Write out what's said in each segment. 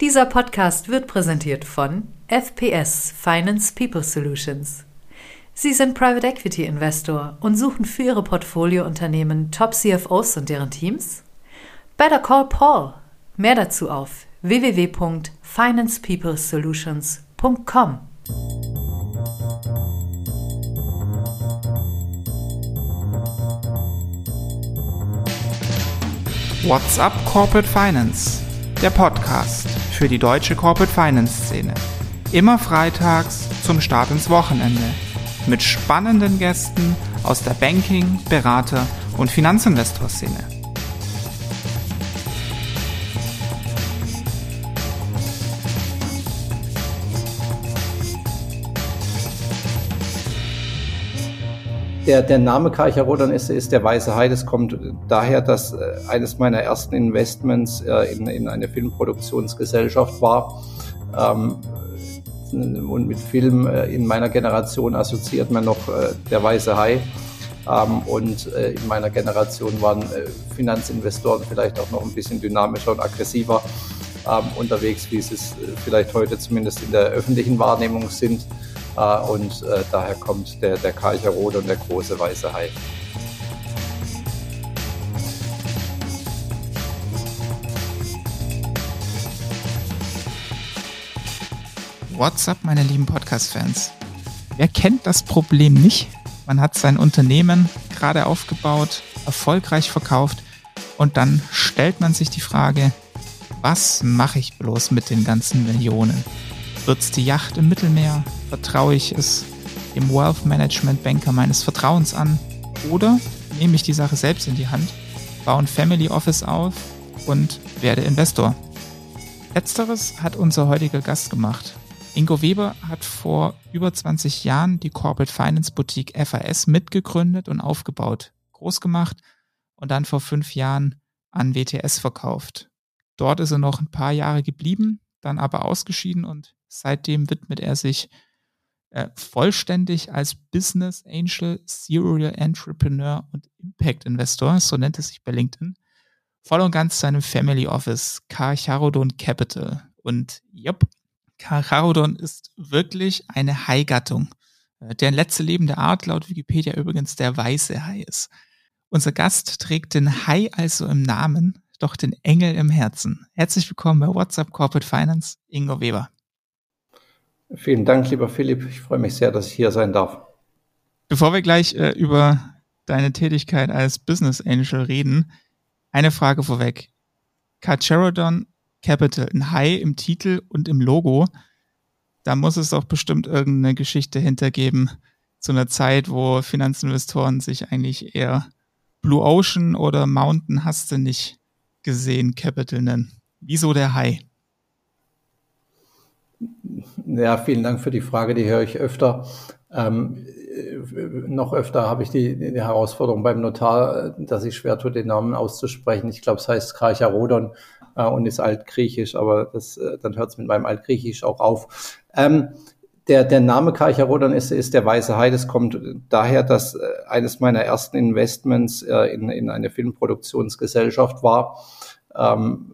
Dieser Podcast wird präsentiert von FPS Finance People Solutions. Sie sind Private Equity Investor und suchen für Ihre Portfoliounternehmen Top CFOs und deren Teams? Better Call Paul. Mehr dazu auf www.financepeoplesolutions.com. What's up Corporate Finance? Der Podcast für die deutsche Corporate Finance Szene. Immer freitags zum Start ins Wochenende. Mit spannenden Gästen aus der Banking-, Berater- und Finanzinvestor-Szene. Der, der Name Karcher-Rodern ist, ist der Weiße Hai. Das kommt daher, dass äh, eines meiner ersten Investments äh, in, in eine Filmproduktionsgesellschaft war. Ähm, und mit Film äh, in meiner Generation assoziiert man noch der Weiße Hai. Ähm, und in meiner Generation waren Finanzinvestoren vielleicht auch noch ein bisschen dynamischer und aggressiver ähm, unterwegs, wie sie es vielleicht heute zumindest in der öffentlichen Wahrnehmung sind. Äh, und äh, daher kommt der, der Karcherode und der große weiße Hai. What's up, meine lieben Podcast-Fans? Wer kennt das Problem nicht? Man hat sein Unternehmen gerade aufgebaut, erfolgreich verkauft und dann stellt man sich die Frage, was mache ich bloß mit den ganzen Millionen? Wird's die Yacht im Mittelmeer? Vertraue ich es dem Wealth Management Banker meines Vertrauens an? Oder nehme ich die Sache selbst in die Hand, baue ein Family Office auf und werde Investor? Letzteres hat unser heutiger Gast gemacht. Ingo Weber hat vor über 20 Jahren die Corporate Finance Boutique FAS mitgegründet und aufgebaut, groß gemacht und dann vor fünf Jahren an WTS verkauft. Dort ist er noch ein paar Jahre geblieben, dann aber ausgeschieden und Seitdem widmet er sich äh, vollständig als Business Angel, Serial Entrepreneur und Impact Investor, so nennt es sich bei LinkedIn, voll und ganz seinem Family Office, Karcharodon Capital. Und yep, Karcharodon ist wirklich eine Haigattung, äh, deren letzte lebende Art laut Wikipedia übrigens der weiße Hai ist. Unser Gast trägt den Hai also im Namen, doch den Engel im Herzen. Herzlich willkommen bei WhatsApp Corporate Finance, Ingo Weber. Vielen Dank, lieber Philipp. Ich freue mich sehr, dass ich hier sein darf. Bevor wir gleich äh, über deine Tätigkeit als Business Angel reden, eine Frage vorweg. Carcharodon Capital, ein Hai im Titel und im Logo. Da muss es doch bestimmt irgendeine Geschichte hintergeben zu einer Zeit, wo Finanzinvestoren sich eigentlich eher Blue Ocean oder Mountain hast du nicht gesehen Capital nennen. Wieso der Hai? Ja, vielen Dank für die Frage, die höre ich öfter. Ähm, noch öfter habe ich die, die, Herausforderung beim Notar, dass ich schwer tue, den Namen auszusprechen. Ich glaube, es heißt Kracharodon äh, und ist altgriechisch, aber das, äh, dann hört es mit meinem Altgriechisch auch auf. Ähm, der, der Name Karcharodon ist, ist der Weiße Hai. Das kommt daher, dass äh, eines meiner ersten Investments äh, in, in eine Filmproduktionsgesellschaft war. Ähm,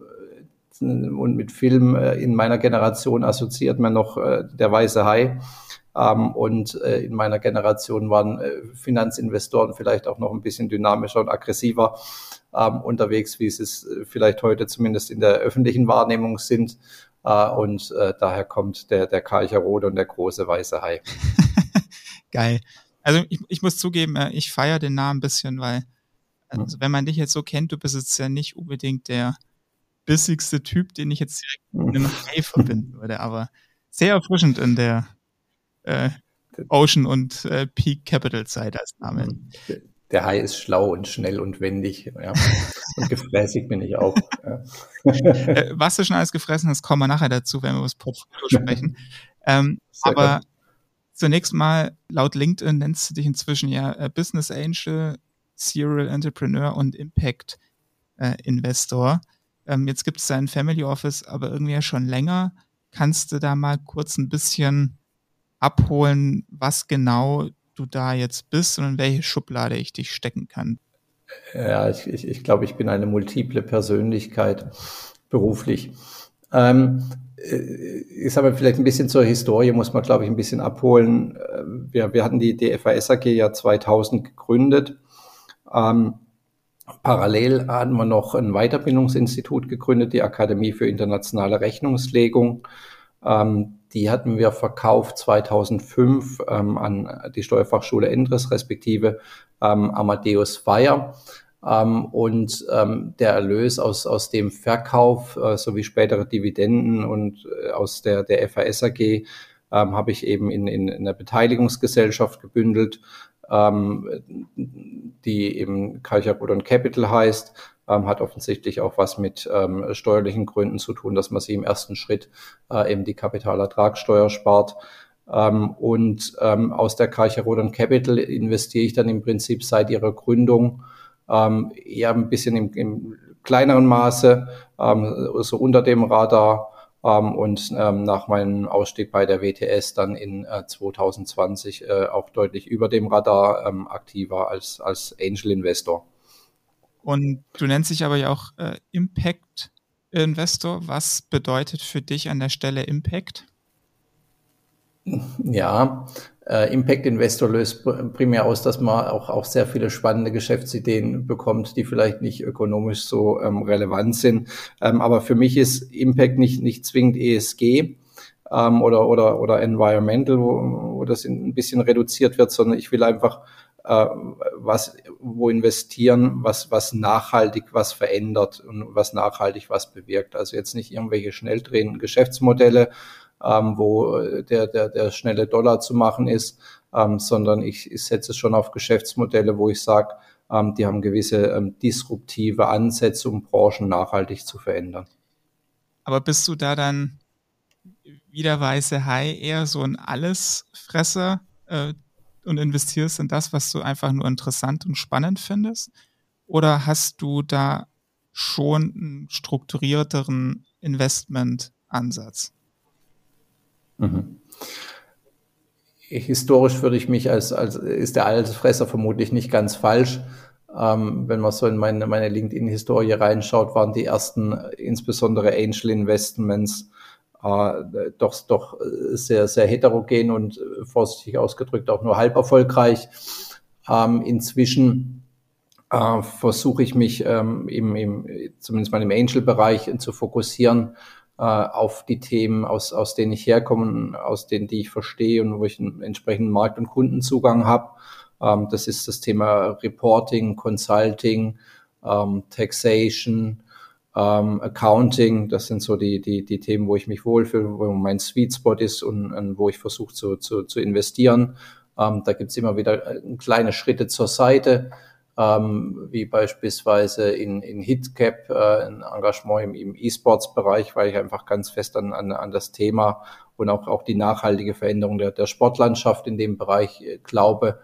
und mit Film äh, in meiner Generation assoziiert man noch äh, der weiße Hai. Ähm, und äh, in meiner Generation waren Finanzinvestoren vielleicht auch noch ein bisschen dynamischer und aggressiver ähm, unterwegs, wie sie es vielleicht heute zumindest in der öffentlichen Wahrnehmung sind. und daher kommt der, der Karcherode und der große weiße Hai. Geil. Also ich, ich muss zugeben, ich feiere den Namen ein bisschen, weil also wenn man dich jetzt so kennt, du bist jetzt ja nicht unbedingt der bissigste Typ, den ich jetzt direkt mit einem Hai verbinden würde, aber sehr erfrischend in der äh, Ocean und äh, Peak Capital Zeit als Name. Der Hai ist schlau und schnell und wendig, ja. Und gefräßig bin ich auch. Ja. Äh, was du schon alles gefressen hast, kommen wir nachher dazu, wenn wir über das Portfolio sprechen. Ähm, aber gut. zunächst mal, laut LinkedIn nennst du dich inzwischen ja äh, Business Angel, Serial Entrepreneur und Impact äh, Investor. Ähm, jetzt gibt es dein Family Office, aber irgendwie ja schon länger. Kannst du da mal kurz ein bisschen abholen, was genau du da jetzt bist und in welche Schublade ich dich stecken kann? Ja, ich, ich, ich glaube, ich bin eine multiple Persönlichkeit beruflich. Ähm, ich sage mal, vielleicht ein bisschen zur Historie muss man, glaube ich, ein bisschen abholen. Wir, wir hatten die DFAS AG ja 2000 gegründet. Ähm, parallel hatten wir noch ein Weiterbildungsinstitut gegründet, die Akademie für internationale Rechnungslegung. Ähm, die hatten wir verkauft 2005 ähm, an die Steuerfachschule Endres, respektive ähm, Amadeus Fire. Ähm, und ähm, der Erlös aus, aus dem Verkauf äh, sowie spätere Dividenden und äh, aus der, der FAS AG ähm, habe ich eben in, in, in der Beteiligungsgesellschaft gebündelt, ähm, die eben Kalcharodon Capital heißt, ähm, hat offensichtlich auch was mit ähm, steuerlichen Gründen zu tun, dass man sie im ersten Schritt äh, eben die Kapitalertragssteuer spart. Ähm, und ähm, aus der Kalcharodon Capital investiere ich dann im Prinzip seit ihrer Gründung ähm, eher ein bisschen im, im kleineren Maße, ähm, so unter dem Radar und ähm, nach meinem Ausstieg bei der WTS dann in äh, 2020 äh, auch deutlich über dem Radar ähm, aktiver als, als Angel Investor. Und du nennst dich aber ja auch äh, Impact Investor. Was bedeutet für dich an der Stelle Impact? Ja, äh, Impact Investor löst primär aus, dass man auch, auch sehr viele spannende Geschäftsideen bekommt, die vielleicht nicht ökonomisch so ähm, relevant sind. Ähm, aber für mich ist Impact nicht, nicht zwingend ESG ähm, oder, oder, oder Environmental, wo, wo das ein bisschen reduziert wird, sondern ich will einfach äh, was, wo investieren, was, was nachhaltig was verändert und was nachhaltig was bewirkt. Also jetzt nicht irgendwelche schnell drehenden Geschäftsmodelle, ähm, wo der, der, der schnelle Dollar zu machen ist, ähm, sondern ich, ich setze schon auf Geschäftsmodelle, wo ich sage, ähm, die haben gewisse ähm, disruptive Ansätze, um Branchen nachhaltig zu verändern. Aber bist du da dann wieder weiße Hai eher so ein Allesfresser äh, und investierst in das, was du einfach nur interessant und spannend findest? Oder hast du da schon einen strukturierteren Investmentansatz? Mhm. Historisch würde ich mich als, als ist der Altersfresser vermutlich nicht ganz falsch. Ähm, wenn man so in meine, meine LinkedIn-Historie reinschaut, waren die ersten, insbesondere Angel Investments, äh, doch, doch sehr, sehr heterogen und äh, vorsichtig ausgedrückt auch nur halb erfolgreich. Ähm, inzwischen äh, versuche ich mich ähm, im, im, zumindest mal im Angel-Bereich zu fokussieren äh, auf die Themen, aus, aus denen ich herkomme, aus denen die ich verstehe und wo ich einen entsprechenden Markt- und Kundenzugang habe. Ähm, das ist das Thema Reporting, Consulting, ähm, Taxation, ähm, Accounting. Das sind so die, die, die Themen, wo ich mich wohlfühle, wo mein Sweet Spot ist und, und wo ich versuche zu, zu, zu investieren. Ähm, da gibt's immer wieder äh, kleine Schritte zur Seite ähm, wie beispielsweise in, in HitCap, äh, ein Engagement im, im E-Sports-Bereich, weil ich einfach ganz fest an, an, an das Thema und auch, auch die nachhaltige Veränderung der, der Sportlandschaft in dem Bereich äh, glaube.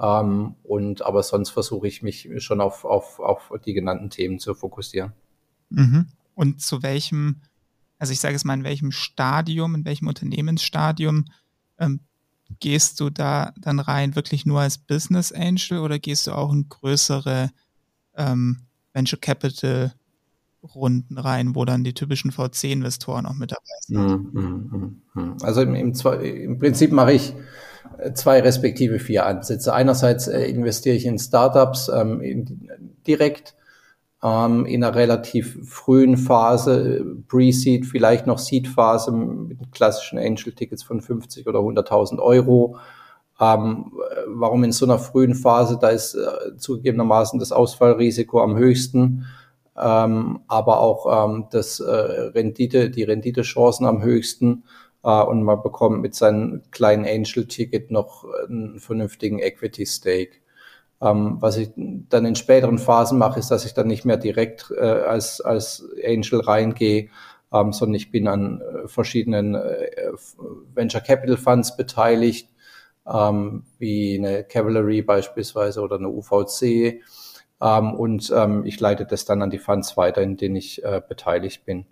Ähm, und aber sonst versuche ich mich schon auf, auf, auf die genannten Themen zu fokussieren. Mhm. Und zu welchem, also ich sage es mal, in welchem Stadium, in welchem Unternehmensstadium ähm, gehst du da dann rein wirklich nur als Business Angel oder gehst du auch in größere ähm, Venture Capital Runden rein, wo dann die typischen VC-Investoren auch mit dabei sind? Hm, hm, hm, also im, im, im Prinzip mache ich äh, zwei respektive vier Ansätze. Einerseits äh, investiere ich in Startups ähm, in, direkt ähm, in einer relativ frühen Phase, Pre-Seed, vielleicht noch Seed-Phase mit klassischen Angel-Tickets von 50 oder 100.000 Euro. Ähm, warum in so einer frühen Phase? Da ist äh, zugegebenermaßen das Ausfallrisiko am höchsten, ähm, aber auch ähm, das äh, Rendite, die Renditechancen am höchsten äh, und man bekommt mit seinem kleinen Angel-Ticket noch einen vernünftigen Equity-Stake. Ähm, was ich dann in späteren Phasen mache, ist, dass ich dann nicht mehr direkt äh, als, als Angel reingehe, ähm, sondern ich bin an äh, verschiedenen äh, Venture Capital Funds beteiligt, ähm, wie eine Cavalry beispielsweise oder eine UVC. Ähm, und ähm, ich leite das dann an die Funds weiter, in denen ich äh, beteiligt bin.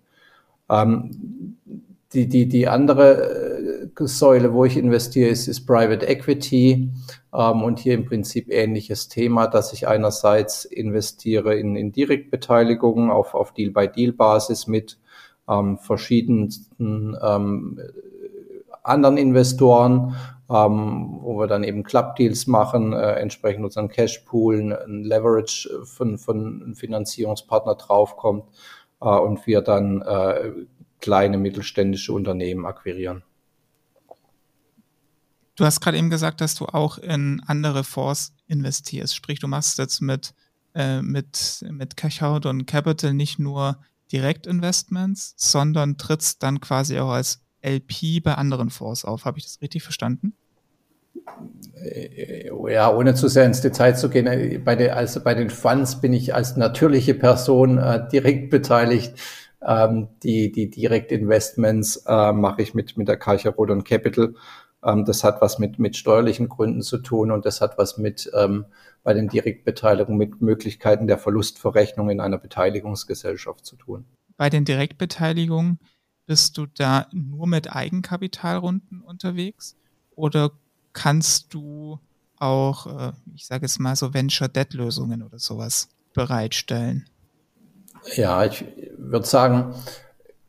Ähm, die, die, die andere Säule, wo ich investiere, ist, ist Private Equity. Ähm, und hier im Prinzip ähnliches Thema, dass ich einerseits investiere in, in Direktbeteiligungen auf, auf Deal-by-Deal-Basis mit ähm, verschiedensten ähm, anderen Investoren, ähm, wo wir dann eben Club-Deals machen, äh, entsprechend unseren Cash-Poolen, ein Leverage von, von einem Finanzierungspartner draufkommt äh, und wir dann äh, kleine mittelständische Unternehmen akquirieren. Du hast gerade eben gesagt, dass du auch in andere Fonds investierst. Sprich, du machst jetzt mit, äh, mit, mit Cachout und Capital nicht nur Direktinvestments, sondern trittst dann quasi auch als LP bei anderen Fonds auf. Habe ich das richtig verstanden? Äh, ja, ohne zu sehr ins Detail zu gehen, äh, bei, den, also bei den Funds bin ich als natürliche Person äh, direkt beteiligt. Ähm, die, die Direktinvestments äh, mache ich mit, mit der Karcher Rodon Capital. Ähm, das hat was mit, mit steuerlichen Gründen zu tun und das hat was mit ähm, bei den Direktbeteiligungen mit Möglichkeiten der Verlustverrechnung in einer Beteiligungsgesellschaft zu tun. Bei den Direktbeteiligungen bist du da nur mit Eigenkapitalrunden unterwegs oder kannst du auch, äh, ich sage es mal so Venture-Debt-Lösungen oder sowas bereitstellen? Ja, ich würde sagen,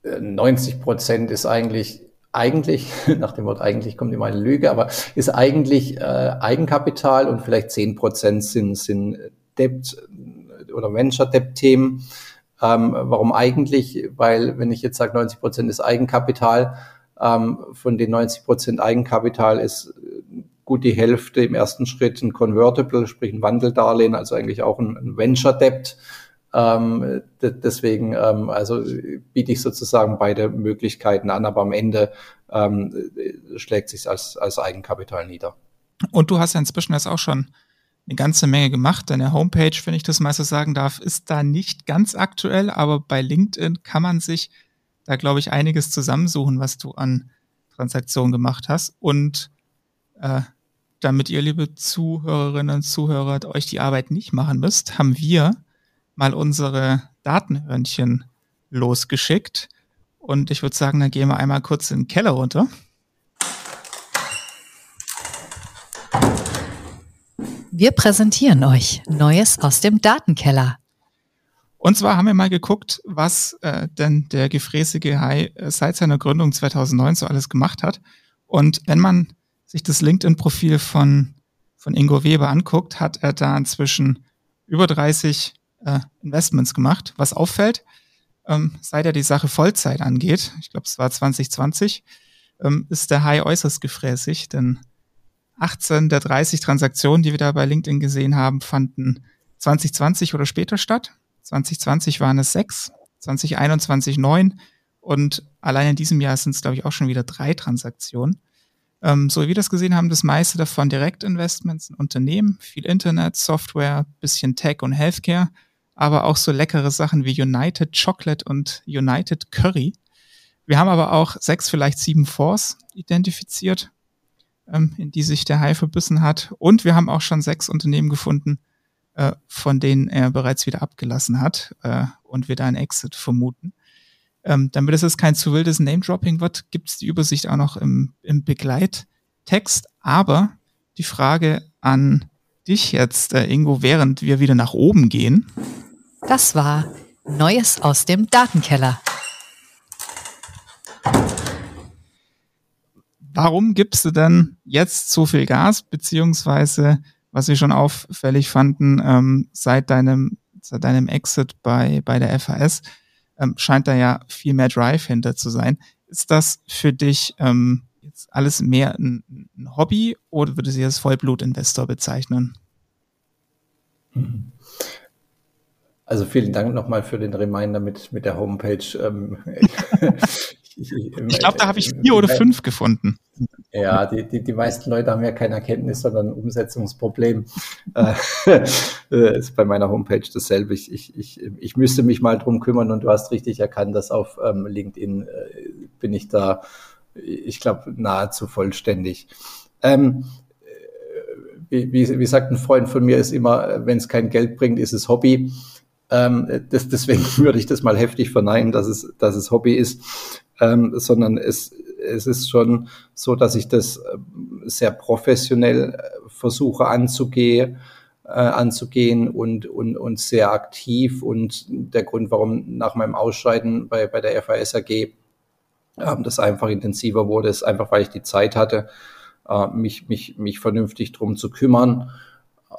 90 Prozent ist eigentlich eigentlich, nach dem Wort eigentlich kommt immer eine Lüge, aber ist eigentlich äh, Eigenkapital und vielleicht 10 Prozent sind, sind Debt oder Venture-Debt-Themen. Ähm, warum eigentlich? Weil, wenn ich jetzt sage, 90 Prozent ist Eigenkapital, ähm, von den 90 Prozent Eigenkapital ist gut die Hälfte im ersten Schritt ein Convertible, sprich ein Wandeldarlehen, also eigentlich auch ein, ein Venture Debt. Ähm, deswegen, ähm, also biete ich sozusagen beide Möglichkeiten an, aber am Ende ähm, schlägt sich als, als Eigenkapital nieder. Und du hast ja inzwischen jetzt auch schon eine ganze Menge gemacht. Deine Homepage, wenn ich das mal so sagen darf, ist da nicht ganz aktuell, aber bei LinkedIn kann man sich da, glaube ich, einiges zusammensuchen, was du an Transaktionen gemacht hast. Und äh, damit ihr, liebe Zuhörerinnen und Zuhörer, euch die Arbeit nicht machen müsst, haben wir mal unsere Datenhörnchen losgeschickt. Und ich würde sagen, dann gehen wir einmal kurz in den Keller runter. Wir präsentieren euch Neues aus dem Datenkeller. Und zwar haben wir mal geguckt, was äh, denn der gefräßige Hai äh, seit seiner Gründung 2009 so alles gemacht hat. Und wenn man sich das LinkedIn-Profil von, von Ingo Weber anguckt, hat er da inzwischen über 30 äh, Investments gemacht. Was auffällt, ähm, seit er die Sache Vollzeit angeht, ich glaube es war 2020, ähm, ist der High äußerst gefräßig, denn 18 der 30 Transaktionen, die wir da bei LinkedIn gesehen haben, fanden 2020 oder später statt. 2020 waren es sechs, 2021 neun und allein in diesem Jahr sind es, glaube ich, auch schon wieder drei Transaktionen. Ähm, so wie wir das gesehen haben, das meiste davon Direktinvestments in Unternehmen, viel Internet, Software, bisschen Tech und Healthcare aber auch so leckere Sachen wie United Chocolate und United Curry. Wir haben aber auch sechs, vielleicht sieben Fonds identifiziert, ähm, in die sich der Hai verbissen hat. Und wir haben auch schon sechs Unternehmen gefunden, äh, von denen er bereits wieder abgelassen hat äh, und wir da einen Exit vermuten. Ähm, damit es jetzt kein zu wildes Name-Dropping wird, gibt es die Übersicht auch noch im, im Begleittext. Aber die Frage an dich jetzt, äh, Ingo, während wir wieder nach oben gehen, das war Neues aus dem Datenkeller. Warum gibst du denn jetzt so viel Gas, beziehungsweise, was wir schon auffällig fanden, ähm, seit deinem, seit deinem Exit bei, bei der FAS, ähm, scheint da ja viel mehr Drive hinter zu sein. Ist das für dich ähm, jetzt alles mehr ein, ein Hobby oder würdest du dich als Vollblutinvestor bezeichnen? Mhm. Also vielen Dank nochmal für den Reminder mit, mit der Homepage. Ähm, ich, ich glaube, da habe ich vier oder fünf gefunden. Ja, die, die, die meisten Leute haben ja kein Erkenntnis, sondern ein Umsetzungsproblem. äh, ist bei meiner Homepage dasselbe. Ich, ich, ich, ich müsste mich mal drum kümmern und du hast richtig erkannt, dass auf ähm, LinkedIn äh, bin ich da, ich glaube, nahezu vollständig. Ähm, wie, wie, wie sagt ein Freund von mir, ist immer, wenn es kein Geld bringt, ist es Hobby. Ähm, das, deswegen würde ich das mal heftig verneinen, dass es, dass es Hobby ist, ähm, sondern es, es ist schon so, dass ich das ähm, sehr professionell äh, versuche anzugehen. äh, anzugehen und, und, und sehr aktiv. Und der Grund, warum nach meinem Ausscheiden bei, bei der FAS AG äh, das einfach intensiver wurde, ist einfach, weil ich die Zeit hatte, äh, mich, mich, mich vernünftig drum zu kümmern.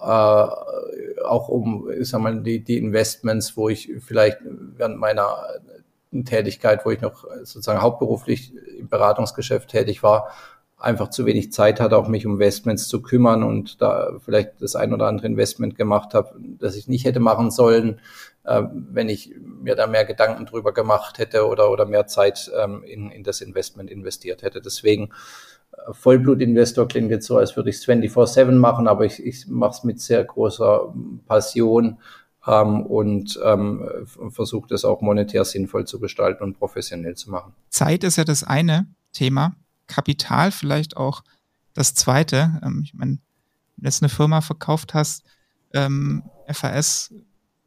Äh, auch um, ich sag mal, die, die Investments, wo ich vielleicht während meiner Tätigkeit, wo ich noch sozusagen hauptberuflich im Beratungsgeschäft tätig war, einfach zu wenig Zeit hatte, auch mich um Investments zu kümmern und da vielleicht das ein oder andere Investment gemacht habe, das ich nicht hätte machen sollen, äh, wenn ich mir da mehr Gedanken drüber gemacht hätte oder, oder mehr Zeit ähm, in, in das Investment investiert hätte. Deswegen Vollblutinvestor klingt jetzt so, als würde ich es 24-7 machen, aber ich, ich mache es mit sehr großer Passion ähm, und ähm, versuche das auch monetär sinnvoll zu gestalten und professionell zu machen. Zeit ist ja das eine Thema. Kapital vielleicht auch das zweite. Ähm, ich meine, wenn du jetzt eine Firma verkauft hast, ähm, FAS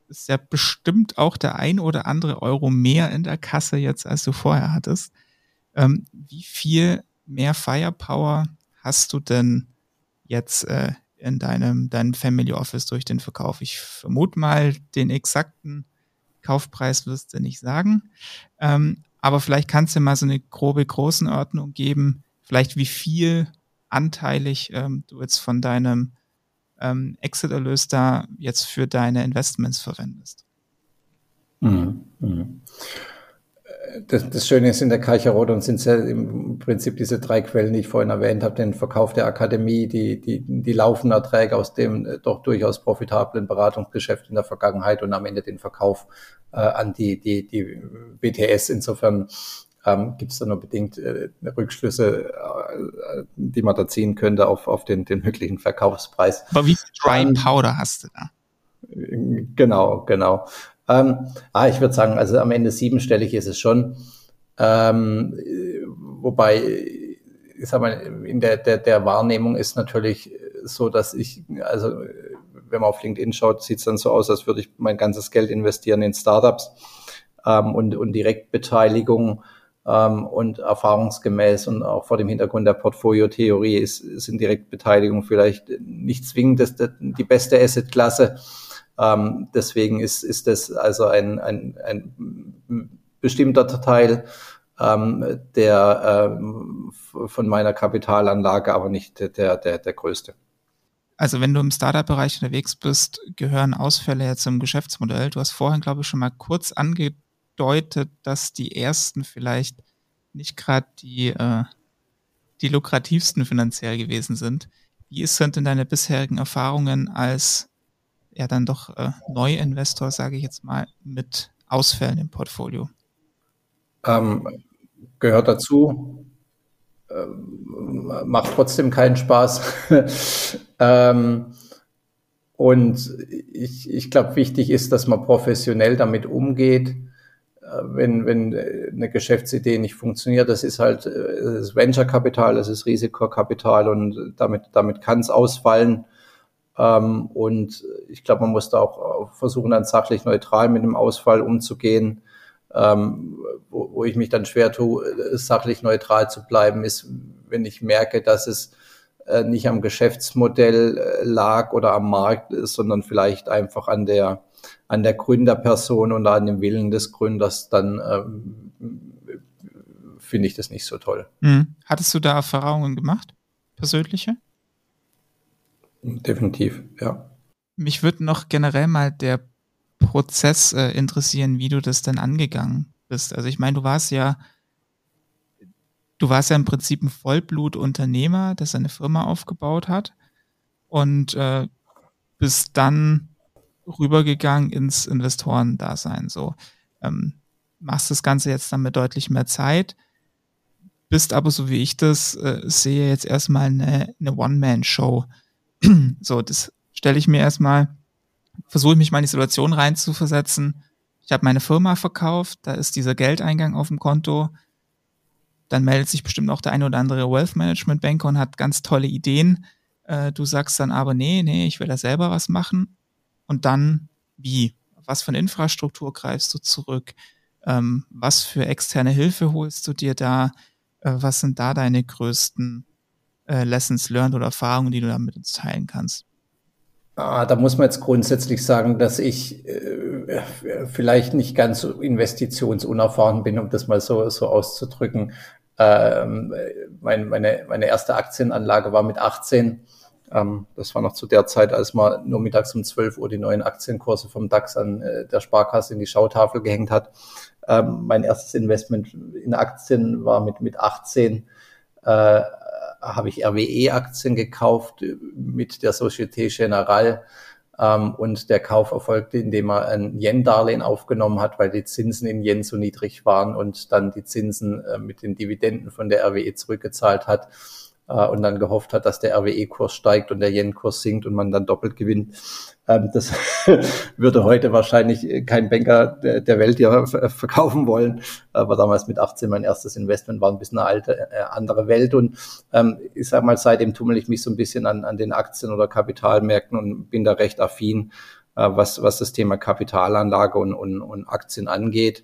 ist ja bestimmt auch der ein oder andere Euro mehr in der Kasse jetzt, als du vorher hattest. Ähm, wie viel mehr Firepower hast du denn jetzt äh, in deinem, deinem Family Office durch den Verkauf? Ich vermute mal, den exakten Kaufpreis wirst du nicht sagen. Ähm, aber vielleicht kannst du mal so eine grobe Größenordnung geben, vielleicht wie viel anteilig ähm, du jetzt von deinem ähm, Exit-Erlös da jetzt für deine Investments verwendest. Mhm. Mhm. Das, das, Schöne ist in der Karcherode und sind ja im Prinzip diese drei Quellen, die ich vorhin erwähnt habe, den Verkauf der Akademie, die, die, die laufenden Erträge aus dem äh, doch durchaus profitablen Beratungsgeschäft in der Vergangenheit und am Ende den Verkauf äh, an die, die, die BTS. Insofern ähm, gibt es da nur bedingt äh, Rückschlüsse, äh, die man da ziehen könnte auf, auf den, den möglichen Verkaufspreis. Aber wie viel Dry ähm, Powder hast du da? Genau, genau. Ähm, ah, ich würde sagen, also am Ende siebenstellig ist es schon. Ähm, wobei, ich sag mal, in der, der, der Wahrnehmung ist natürlich so, dass ich, also wenn man auf LinkedIn schaut, sieht es dann so aus, als würde ich mein ganzes Geld investieren in Startups ähm, und, und Direktbeteiligung ähm, und erfahrungsgemäß und auch vor dem Hintergrund der Portfolio-Theorie ist, sind Direktbeteiligung vielleicht nicht zwingend das, die beste Asset-Klasse. Ähm, deswegen ist, ist das also ein, ein, ein bestimmter Teil ähm, der äh, von meiner Kapitalanlage, aber nicht der, der, der größte. Also wenn du im Startup-Bereich unterwegs bist, gehören Ausfälle ja zum Geschäftsmodell. Du hast vorhin, glaube ich, schon mal kurz angedeutet, dass die ersten vielleicht nicht gerade die, äh, die lukrativsten finanziell gewesen sind. Wie sind denn deine bisherigen Erfahrungen als ja dann doch äh, Neuinvestor, sage ich jetzt mal, mit Ausfällen im Portfolio? Ähm, gehört dazu. Ähm, macht trotzdem keinen Spaß. ähm, und ich, ich glaube, wichtig ist, dass man professionell damit umgeht. Äh, wenn, wenn eine Geschäftsidee nicht funktioniert, das ist halt das Venture-Kapital, das ist Risikokapital und damit, damit kann es ausfallen. Ähm, und ich glaube, man muss da auch versuchen, dann sachlich neutral mit dem Ausfall umzugehen. Ähm, wo, wo ich mich dann schwer tue, sachlich neutral zu bleiben, ist, wenn ich merke, dass es äh, nicht am Geschäftsmodell äh, lag oder am Markt ist, sondern vielleicht einfach an der an der Gründerperson oder an dem Willen des Gründers, dann ähm, finde ich das nicht so toll. Mhm. Hattest du da Erfahrungen gemacht, persönliche? Definitiv, ja. Mich würde noch generell mal der Prozess äh, interessieren, wie du das denn angegangen bist. Also ich meine, du warst ja, du warst ja im Prinzip ein Vollblutunternehmer, der seine Firma aufgebaut hat und äh, bist dann rübergegangen ins Investorendasein. So ähm, machst das Ganze jetzt dann mit deutlich mehr Zeit, bist aber so wie ich das äh, sehe jetzt erstmal eine, eine One-Man-Show so, das stelle ich mir erstmal, versuche ich mich mal in die Situation reinzuversetzen. Ich habe meine Firma verkauft, da ist dieser Geldeingang auf dem Konto. Dann meldet sich bestimmt auch der ein oder andere Wealth Management Banker und hat ganz tolle Ideen. Äh, du sagst dann aber, nee, nee, ich will da selber was machen. Und dann wie? Was für eine Infrastruktur greifst du zurück? Ähm, was für externe Hilfe holst du dir da? Äh, was sind da deine größten äh, Lessons learned oder Erfahrungen, die du da mit uns teilen kannst? Ah, da muss man jetzt grundsätzlich sagen, dass ich äh, vielleicht nicht ganz so investitionsunerfahren bin, um das mal so, so auszudrücken. Ähm, mein, meine, meine erste Aktienanlage war mit 18. Ähm, das war noch zu der Zeit, als man nur mittags um 12 Uhr die neuen Aktienkurse vom DAX an äh, der Sparkasse in die Schautafel gehängt hat. Ähm, mein erstes Investment in Aktien war mit, mit 18. Äh, habe ich RWE-Aktien gekauft mit der Societe Generale. Ähm, und der Kauf erfolgte, indem er ein Yen-Darlehen aufgenommen hat, weil die Zinsen in Yen so niedrig waren und dann die Zinsen äh, mit den Dividenden von der RWE zurückgezahlt hat äh, und dann gehofft hat, dass der RWE-Kurs steigt und der Yen-Kurs sinkt und man dann doppelt gewinnt. Ähm, das würde heute wahrscheinlich kein Banker der, Welt ja verkaufen wollen. Aber damals mit 18 mein erstes Investment war ein bisschen eine alte, äh, andere Welt. Und ähm, ich sag mal, seitdem tummel ich mich so ein bisschen an, an den Aktien oder Kapitalmärkten und bin da recht affin, äh, was, was das Thema Kapitalanlage und, und, und Aktien angeht.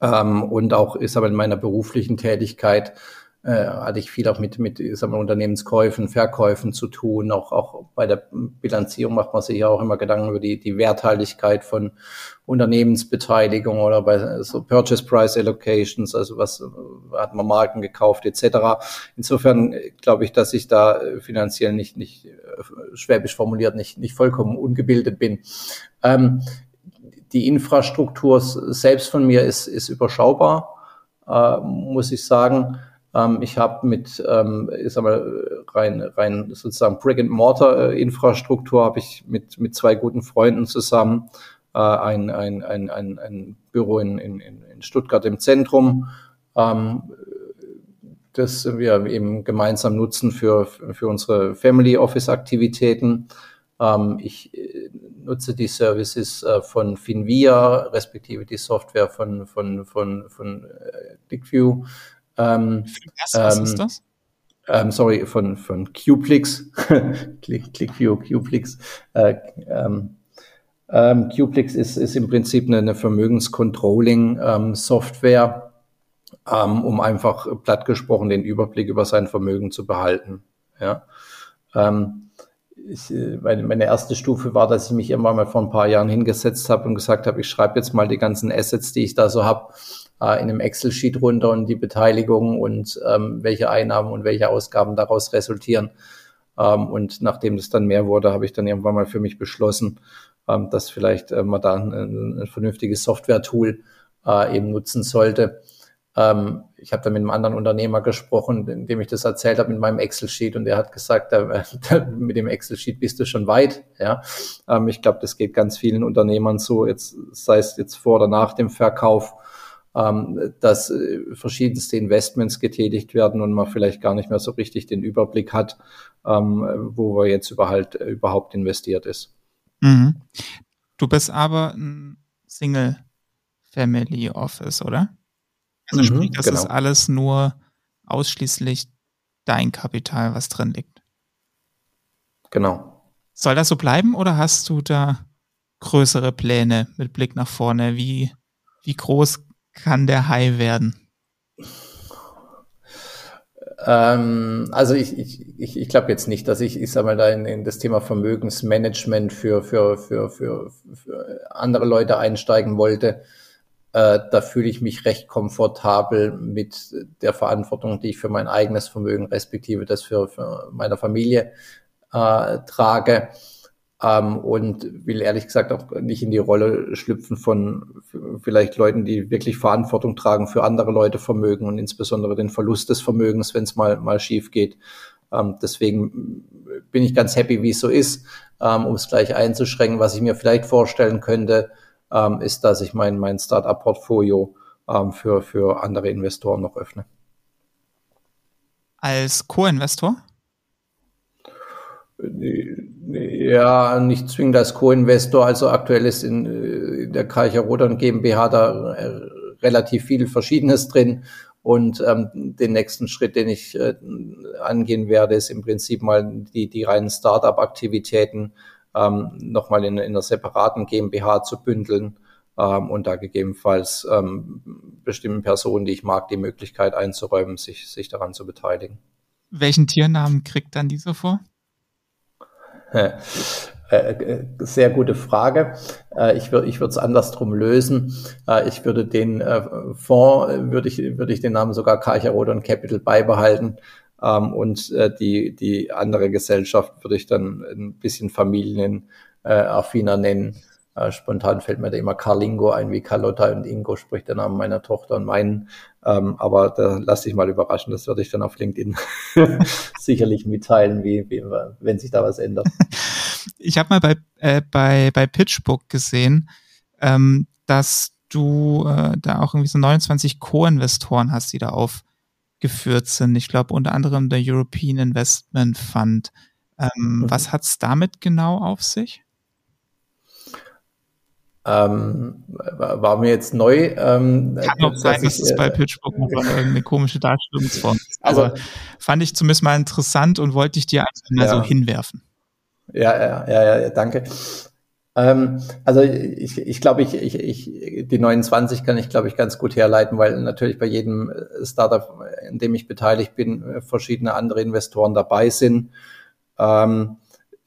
Ähm, und auch ist aber in meiner beruflichen Tätigkeit äh, hatte ich viel auch mit, mit sagen wir, Unternehmenskäufen, Verkäufen zu tun. Auch, auch bei der Bilanzierung macht man sich ja auch immer Gedanken über die, die Werthaltigkeit von Unternehmensbeteiligung oder bei so Purchase Price Allocations, also was hat man Marken gekauft etc. Insofern glaube ich, dass ich da finanziell nicht, nicht schwäbisch formuliert, nicht, nicht vollkommen ungebildet bin. Ähm, die Infrastruktur selbst von mir ist, ist überschaubar, äh, muss ich sagen. Ähm, ich habe mit, ähm, ich sag mal, rein, rein sozusagen Brick-and-Mortar-Infrastruktur habe ich mit, mit zwei guten Freunden zusammen äh, ein, ein, ein, ein, ein Büro in, in, in Stuttgart im Zentrum, ähm, das wir eben gemeinsam nutzen für, für unsere Family Office Aktivitäten. Ähm, ich äh, nutze die Services äh, von Finvia, respektive die Software von, von, von, von äh, ClickView ähm, was, ähm, ist das? Ähm, sorry, von, von Qplix, Click, ClickView, Qplix. Äh, ähm, ähm, Qplix ist, ist im Prinzip eine, eine Vermögenscontrolling-Software, ähm, ähm, um einfach platt gesprochen den Überblick über sein Vermögen zu behalten. Ja. Ähm, ich, äh, meine, meine erste Stufe war, dass ich mich irgendwann mal vor ein paar Jahren hingesetzt habe und gesagt habe, ich schreibe jetzt mal die ganzen Assets, die ich da so habe, äh, in einem Excel-Sheet runter und die Beteiligung und ähm, welche Einnahmen und welche Ausgaben daraus resultieren. Ähm, und nachdem das dann mehr wurde, habe ich dann irgendwann mal für mich beschlossen, ähm, dass vielleicht äh, man da ein, ein vernünftiges Software-Tool äh, eben nutzen sollte. Ähm, ich habe da mit einem anderen Unternehmer gesprochen, dem ich das erzählt habe mit meinem Excel-Sheet und der hat gesagt, äh, mit dem Excel-Sheet bist du schon weit. Ja, ähm, ich glaube, das geht ganz vielen Unternehmern so, jetzt sei es jetzt vor oder nach dem Verkauf ähm, dass äh, verschiedenste Investments getätigt werden und man vielleicht gar nicht mehr so richtig den Überblick hat, ähm, wo man jetzt überhaupt, äh, überhaupt investiert ist. Mhm. Du bist aber ein Single Family Office, oder? Also mhm, sprich, das genau. ist alles nur ausschließlich dein Kapital, was drin liegt. Genau. Soll das so bleiben oder hast du da größere Pläne mit Blick nach vorne? Wie, wie groß kann der Hai werden? Ähm, also ich, ich, ich, ich glaube jetzt nicht, dass ich, ich sag mal, da in, in das Thema Vermögensmanagement für, für, für, für, für andere Leute einsteigen wollte. Äh, da fühle ich mich recht komfortabel mit der Verantwortung, die ich für mein eigenes Vermögen respektive das für, für meine Familie äh, trage ähm, und will ehrlich gesagt auch nicht in die Rolle schlüpfen von vielleicht Leuten, die wirklich Verantwortung tragen für andere Leute Vermögen und insbesondere den Verlust des Vermögens, wenn es mal, mal schief geht. Ähm, deswegen bin ich ganz happy, wie es so ist. Ähm, um es gleich einzuschränken, was ich mir vielleicht vorstellen könnte, ähm, ist, dass ich mein, mein Startup-Portfolio ähm, für, für andere Investoren noch öffne. Als Co-Investor? Ja, nicht zwingend als Co-Investor. Also aktuell ist in, äh, in der Karcher Rodan GmbH da äh, relativ viel Verschiedenes drin. Und ähm, den nächsten Schritt, den ich äh, angehen werde, ist im Prinzip mal die, die reinen Startup-Aktivitäten ähm, nochmal in, in einer separaten GmbH zu bündeln ähm, und da gegebenenfalls ähm, bestimmten Personen, die ich mag, die Möglichkeit einzuräumen, sich, sich daran zu beteiligen. Welchen Tiernamen kriegt dann dieser vor? Äh, äh, sehr gute Frage. Äh, ich würde ich würde es andersrum lösen. Ich würde den Fonds, würde ich, würde ich den Namen sogar Karcher Rodon Capital beibehalten. Ähm, und die, die andere Gesellschaft würde ich dann ein bisschen familienaffiner nennen. spontan fällt mir da immer Carlingo ein, wie Carlotta und Ingo spricht der Name meiner Tochter und meinen. Ähm, aber da lass dich mal überraschen. Das würde ich dann auf LinkedIn sicherlich mitteilen, wie, wie, wenn sich da was ändert. ich habe mal bei, äh, bei, bei Pitchbook gesehen, ähm, dass du äh, da auch irgendwie so 29 Co-Investoren hast, die da aufgeführt sind. Ich glaube unter anderem der European Investment Fund. Ähm, mhm. Was hat's damit genau auf sich? Ähm, war mir jetzt neu. Ähm, Kann auch sein, dass es bei äh, Pitchbook noch irgendeine komische Darstellungsform ist. Also, Aber fand ich zumindest mal interessant und wollte ich dir einfach mal ja. so hinwerfen. Ja, ja, ja, ja danke. Ähm, also ich, ich glaube, ich, ich, ich, die 29 kann ich, glaube ich, ganz gut herleiten, weil natürlich bei jedem Startup, in dem ich beteiligt bin, verschiedene andere Investoren dabei sind. Ähm,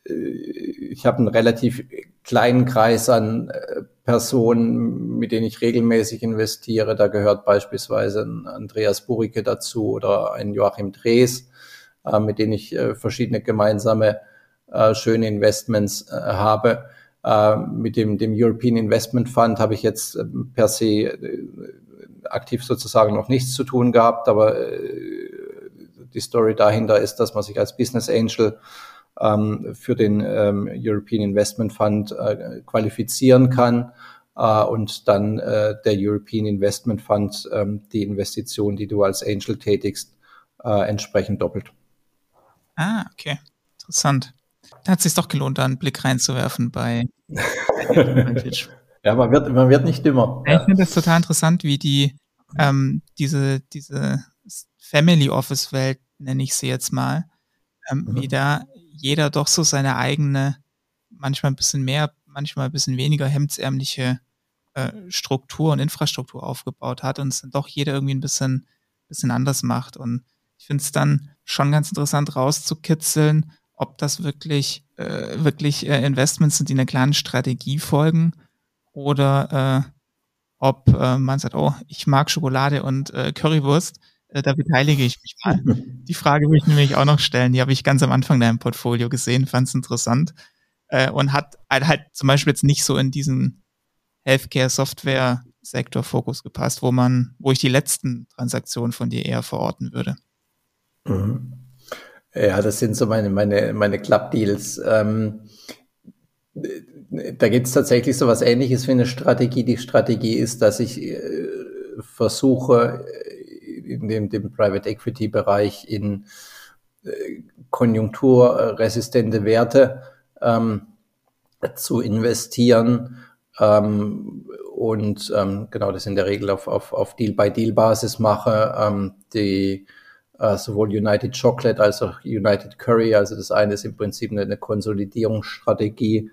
ich habe einen relativ kleinen Kreis an äh, Personen, mit denen ich regelmäßig investiere. Da gehört beispielsweise ein Andreas Burike dazu oder ein Joachim Drees, äh, mit denen ich äh, verschiedene gemeinsame äh, schöne Investments äh, habe. Äh, mit dem, dem European Investment Fund habe ich jetzt äh, per se äh, aktiv sozusagen noch nichts zu tun gehabt, aber äh, die Story dahinter ist, dass man sich als Business Angel ähm, für den ähm, European Investment Fund äh, qualifizieren kann äh, und dann äh, der European Investment Fund ähm, die Investition, die du als Angel tätigst, äh, entsprechend doppelt. Ah, okay. Interessant. Da hat es sich doch gelohnt, da einen Blick reinzuwerfen bei, Ja, man wird, man wird nicht dümmer. Ja, ich finde das total interessant, wie die ähm, diese, diese Family Office Welt, nenne ich sie jetzt mal, ähm, mhm. wie da jeder doch so seine eigene, manchmal ein bisschen mehr, manchmal ein bisschen weniger hemdsärmliche äh, Struktur und Infrastruktur aufgebaut hat und es dann doch jeder irgendwie ein bisschen, bisschen anders macht. Und ich finde es dann schon ganz interessant rauszukitzeln, ob das wirklich, äh, wirklich äh, Investments sind, die einer kleinen Strategie folgen oder äh, ob äh, man sagt, oh, ich mag Schokolade und äh, Currywurst, äh, da beteilige ich mich mal. Die Frage will ich nämlich auch noch stellen, die habe ich ganz am Anfang deinem Portfolio gesehen, fand es interessant äh, und hat halt, halt zum Beispiel jetzt nicht so in diesen Healthcare-Software-Sektor Fokus gepasst, wo man, wo ich die letzten Transaktionen von dir eher verorten würde. Mhm. Ja, das sind so meine, meine, meine Club-Deals. Ähm, da gibt es tatsächlich so was ähnliches wie eine Strategie. Die Strategie ist, dass ich äh, versuche, in dem, dem Private Equity Bereich in äh, konjunkturresistente Werte ähm, zu investieren. Ähm, und ähm, genau das in der Regel auf, auf, auf Deal-by-Deal-Basis mache. Ähm, die äh, sowohl United Chocolate als auch United Curry. Also das eine ist im Prinzip eine, Konsolidierungsstrategie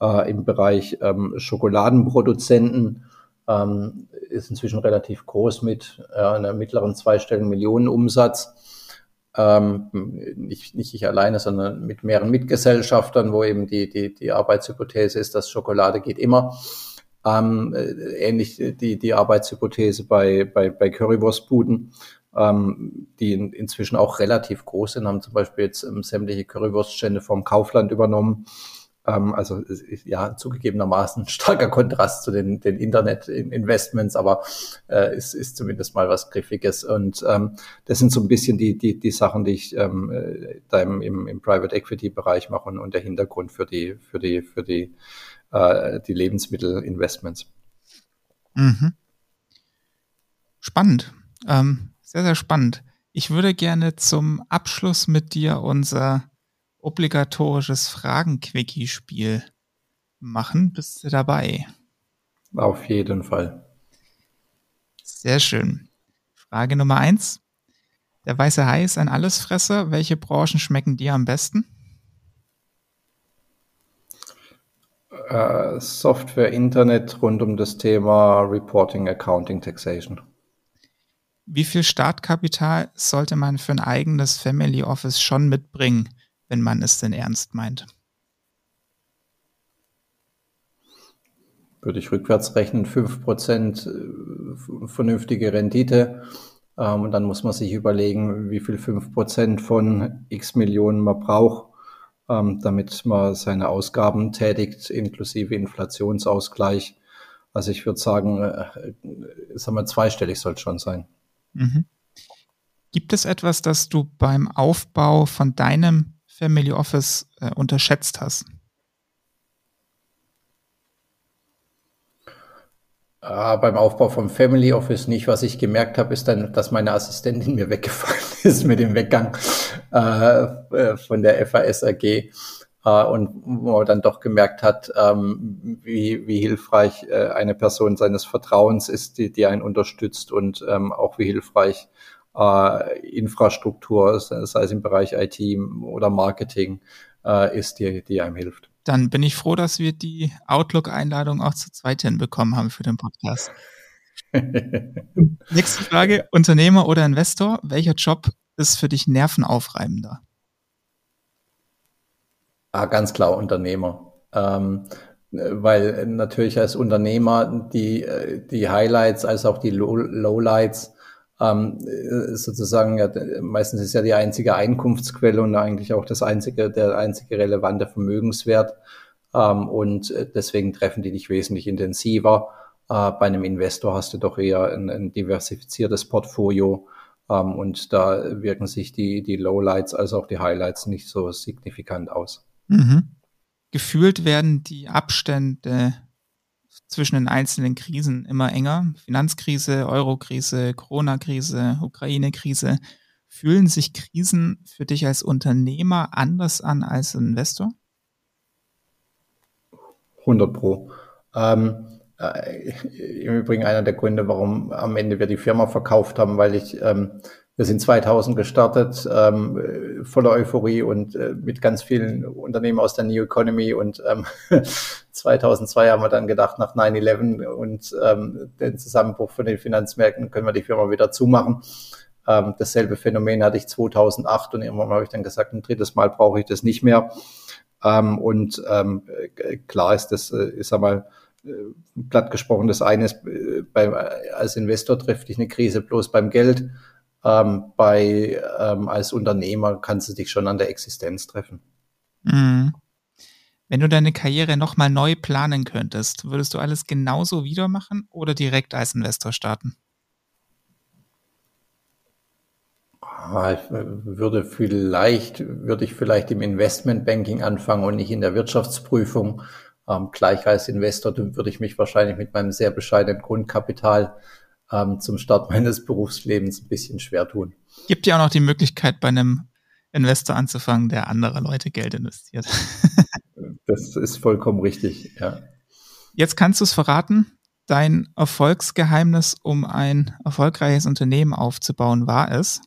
äh, im Bereich ähm, Schokoladenproduzenten. Ähm, ist inzwischen relativ groß mit äh, einer mittleren zweistelligen Millionenumsatz. Ähm, nicht, nicht ich alleine, sondern mit mehreren Mitgesellschaftern, wo eben die, die, die Arbeitshypothese ist, dass Schokolade geht immer. Ähm, äh, ähnlich die, die Arbeitshypothese bei, bei, bei Currywurstbuden ähm, die in, inzwischen auch relativ groß sind, haben zum Beispiel jetzt ähm, sämtliche Currywurststände vom Kaufland übernommen. Ähm, also ja, zugegebenermaßen starker Kontrast zu den, den Internet-Investments, aber äh, ist, ist zumindest mal was Griffiges. Und ähm, das sind so ein bisschen die, die, die Sachen, die ich ähm, äh, da im, im, im Private Equity-Bereich mache und, und der Hintergrund für die, für die, für die, äh, die Lebensmittel-Investments. Mhm. Spannend. Ähm, sehr, sehr spannend. Ich würde gerne zum Abschluss mit dir unser obligatorisches Fragen-Quickie-Spiel machen. Bist du dabei? Auf jeden Fall. Sehr schön. Frage Nummer eins. Der weiße Hai ist ein Allesfresser. Welche Branchen schmecken dir am besten? Uh, Software, Internet rund um das Thema Reporting, Accounting, Taxation. Wie viel Startkapital sollte man für ein eigenes Family Office schon mitbringen, wenn man es denn ernst meint? würde ich rückwärts rechnen, fünf Prozent äh, vernünftige Rendite. Ähm, und dann muss man sich überlegen, wie viel fünf Prozent von x Millionen man braucht, ähm, damit man seine Ausgaben tätigt, inklusive Inflationsausgleich. Also ich würde sagen, äh, sagen wir, zweistellig soll es schon sein. Mhm. Gibt es etwas, das du beim Aufbau von deinem Family Office äh, unterschätzt hast? Äh, beim Aufbau vom Family Office nicht. Was ich gemerkt habe, ist dann, dass meine Assistentin mir weggefallen ist mit dem Weggang äh, äh von der FAS AG. Äh, und wo man dann doch gemerkt hat, ähm, wie, wie hilfreich äh, eine Person seines Vertrauens ist, die, die einen unterstützt und ähm, auch wie hilfreich äh, Infrastruktur, sei es im Bereich IT oder Marketing, äh, ist, die, die einem hilft. Dann bin ich froh, dass wir die Outlook-Einladung auch zu zweit hinbekommen haben für den Podcast. Nächste Frage. Unternehmer oder Investor? Welcher Job ist für dich nervenaufreibender? Ah, ganz klar Unternehmer. Ähm, weil natürlich als Unternehmer die, die Highlights als auch die Lowlights ähm, sozusagen, ja, meistens ist ja die einzige Einkunftsquelle und eigentlich auch das einzige, der einzige relevante Vermögenswert. Ähm, und deswegen treffen die dich wesentlich intensiver. Äh, bei einem Investor hast du doch eher ein, ein diversifiziertes Portfolio. Ähm, und da wirken sich die, die Lowlights als auch die Highlights nicht so signifikant aus. Mhm. Gefühlt werden die Abstände zwischen den einzelnen Krisen immer enger. Finanzkrise, Eurokrise, Corona-Krise, Ukraine-Krise. Fühlen sich Krisen für dich als Unternehmer anders an als Investor? 100 Pro. Ähm, äh, Im Übrigen einer der Gründe, warum am Ende wir die Firma verkauft haben, weil ich ähm, wir sind 2000 gestartet, ähm, voller Euphorie und äh, mit ganz vielen Unternehmen aus der New Economy. Und ähm, 2002 haben wir dann gedacht, nach 9-11 und ähm, den Zusammenbruch von den Finanzmärkten können wir die Firma wieder zumachen. Ähm, dasselbe Phänomen hatte ich 2008 und irgendwann habe ich dann gesagt, ein drittes Mal brauche ich das nicht mehr. Ähm, und ähm, klar ist das, äh, ist einmal äh, platt gesprochen, das eine ist, äh, beim, als Investor trifft dich eine Krise bloß beim Geld ähm, bei ähm, als Unternehmer kannst du dich schon an der Existenz treffen. Mhm. Wenn du deine Karriere nochmal neu planen könntest, würdest du alles genauso wieder machen oder direkt als Investor starten? Ah, ich würde vielleicht, würde ich vielleicht im Investmentbanking anfangen und nicht in der Wirtschaftsprüfung. Ähm, gleich als Investor würde ich mich wahrscheinlich mit meinem sehr bescheidenen Grundkapital ähm, zum Start meines Berufslebens ein bisschen schwer tun. Gibt ja auch noch die Möglichkeit, bei einem Investor anzufangen, der andere Leute Geld investiert. das ist vollkommen richtig, ja. Jetzt kannst du es verraten. Dein Erfolgsgeheimnis, um ein erfolgreiches Unternehmen aufzubauen, war es?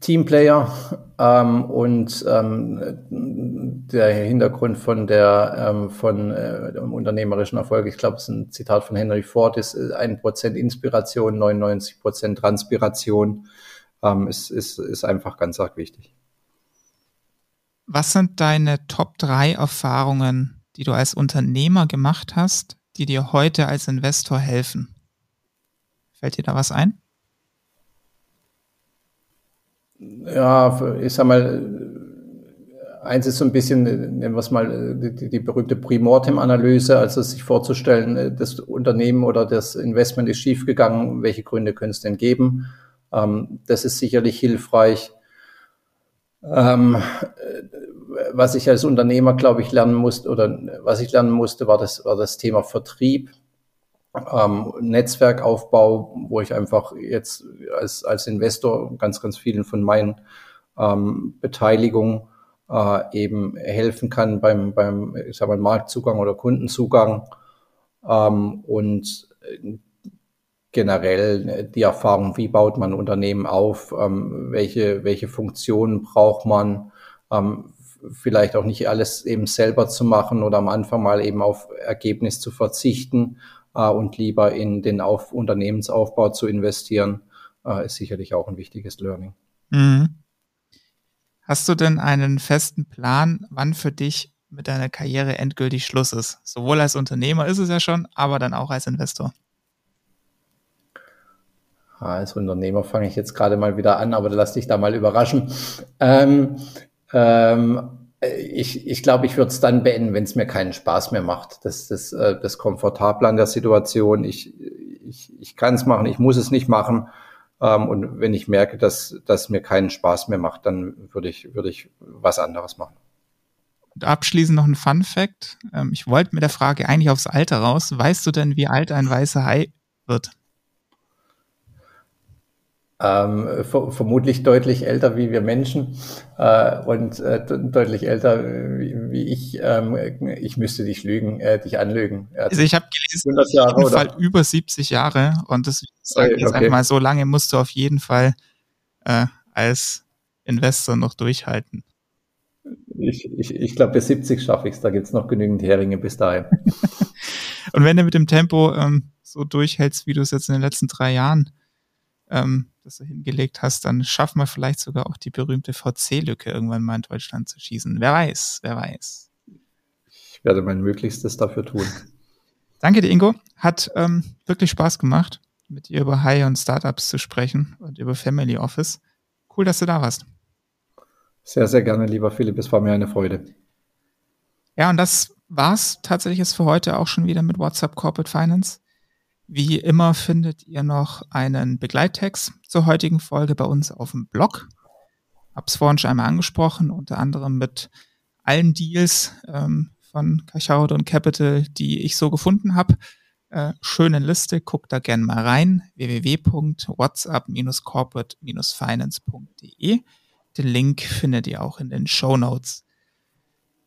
Teamplayer ähm, und ähm, der Hintergrund von der ähm, von äh, unternehmerischen Erfolg, ich glaube, es ist ein Zitat von Henry Ford, ist äh, ein Prozent Inspiration, 99 Prozent Transpiration, ähm, ist, ist, ist einfach ganz arg wichtig. Was sind deine Top 3 Erfahrungen, die du als Unternehmer gemacht hast, die dir heute als Investor helfen? Fällt dir da was ein? Ja, ich sag mal, eins ist so ein bisschen, nennen wir es mal, die, die berühmte Primortem-Analyse, also sich vorzustellen, das Unternehmen oder das Investment ist schiefgegangen, welche Gründe können es denn geben? Ähm, das ist sicherlich hilfreich. Ähm, was ich als Unternehmer, glaube ich, lernen musste, oder was ich lernen musste, war das, war das Thema Vertrieb ähm, Netzwerkaufbau, wo ich einfach jetzt als, als Investor ganz, ganz vielen von meinen ähm, Beteiligungen äh, eben helfen kann beim, beim ich sag mal, Marktzugang oder Kundenzugang. Ähm, und äh, generell die Erfahrung, wie baut man Unternehmen auf, ähm, welche, welche Funktionen braucht man, ähm, vielleicht auch nicht alles eben selber zu machen oder am Anfang mal eben auf Ergebnis zu verzichten. äh, und lieber in den Auf Unternehmensaufbau zu investieren, äh, ist sicherlich auch ein wichtiges Learning. Mhm. Hast du denn einen festen Plan, wann für dich mit deiner Karriere endgültig Schluss ist? Sowohl als Unternehmer ist es ja schon, aber dann auch als Investor. Als Unternehmer fange ich jetzt gerade mal wieder an, aber lass dich da mal überraschen. Ähm, ähm, ich ich glaube, ich würde es dann beenden, wenn es mir keinen Spaß mehr macht. Das ist äh, das Komfortable an der Situation. Ich, ich, ich kann es machen, ich muss es nicht machen. Ähm, und wenn ich merke, dass das mir keinen Spaß mehr macht, dann würde ich, würde ich was anderes machen. Und abschließend noch ein Fun Fact. Ähm, ich wollte mit der Frage eigentlich aufs Alter raus. Weißt du denn, wie alt ein weißer Hai wird? Ähm, ver vermutlich deutlich älter wie wir Menschen äh, und äh, deutlich älter wie, wie ich. Ähm, ich müsste dich lügen, äh, dich anlügen. Also ich habe gelesen, auf jeden oder? Fall über 70 Jetzt und das sage ich jetzt okay. einmal, so lange musst du auf jeden Fall äh, als Investor noch durchhalten. Ich, ich, ich glaube, bis 70 schaffe ich es. Da gibt es noch genügend Heringe bis dahin. und wenn du mit dem Tempo ähm, so durchhältst, wie du es jetzt in den letzten drei Jahren ähm, das du hingelegt hast, dann schaffen wir vielleicht sogar auch die berühmte VC-Lücke irgendwann mal in Deutschland zu schießen. Wer weiß, wer weiß. Ich werde mein Möglichstes dafür tun. Danke dir, Ingo. Hat ähm, wirklich Spaß gemacht, mit dir über High und Startups zu sprechen und über Family Office. Cool, dass du da warst. Sehr, sehr gerne, lieber Philipp. Es war mir eine Freude. Ja, und das war's tatsächlich jetzt für heute auch schon wieder mit WhatsApp Corporate Finance. Wie immer findet ihr noch einen Begleittext zur heutigen Folge bei uns auf dem Blog. Hab's vorhin schon einmal angesprochen, unter anderem mit allen Deals ähm, von Cachao und Capital, die ich so gefunden habe. Äh, schöne Liste, guckt da gerne mal rein. www.whatsapp-corporate-finance.de. Den Link findet ihr auch in den Show Notes.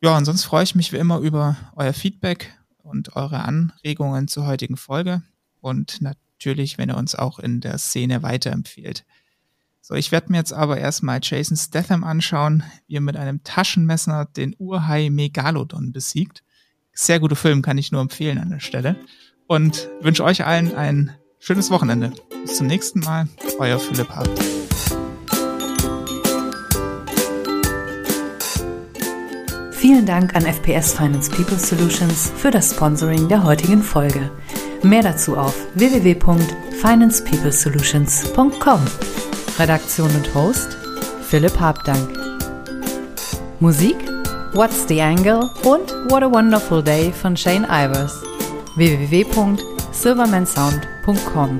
Ja, und sonst freue ich mich wie immer über euer Feedback und eure Anregungen zur heutigen Folge und natürlich, wenn ihr uns auch in der Szene weiterempfiehlt. So, ich werde mir jetzt aber erstmal Jason Statham anschauen, wie er mit einem Taschenmesser den Urhai Megalodon besiegt. Sehr guter Film, kann ich nur empfehlen an der Stelle. Und wünsche euch allen ein schönes Wochenende. Bis zum nächsten Mal, euer Philipp Hart. Vielen Dank an FPS Finance People Solutions für das Sponsoring der heutigen Folge. Mehr dazu auf www.financepeoplesolutions.com. Redaktion und Host Philipp Habdank. Musik What's the Angle und What a Wonderful Day von Shane Ivers. www.silvermansound.com